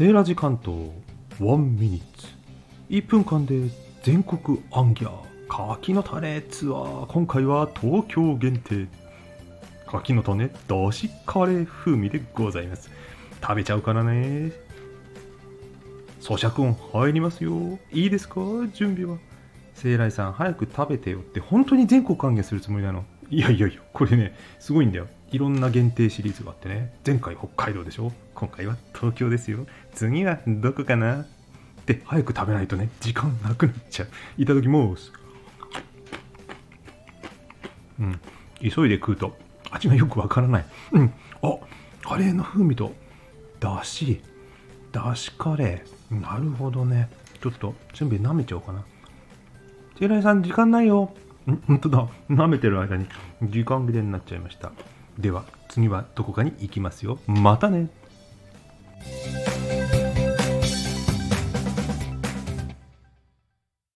セーラジ関東1ミニッツ。1分間で全国アンギャー柿の種ツアー。今回は東京限定。柿の種だしカレー風味でございます。食べちゃうからね。咀嚼音入りますよ。いいですか？準備は。聖来さん早く食べてよって本当に全国還元するつもりなの。いやいやいやこれねすごいんだよ。いろんな限定シリーズがあってね。前回北海道でしょ？今回は東京ですよ。次はどこかな？って早く食べないとね時間なくなっちゃう。いただきます。うん。急いで食うと味がよくわからない。うん。あカレーの風味とだし。だしカレー。なるほどね。ちょっと準備舐めちゃおうかな。チェライさん時間ないよ。本当だ。舐めてる間に時間切れになっちゃいました。では次はどこかに行きますよ。またね。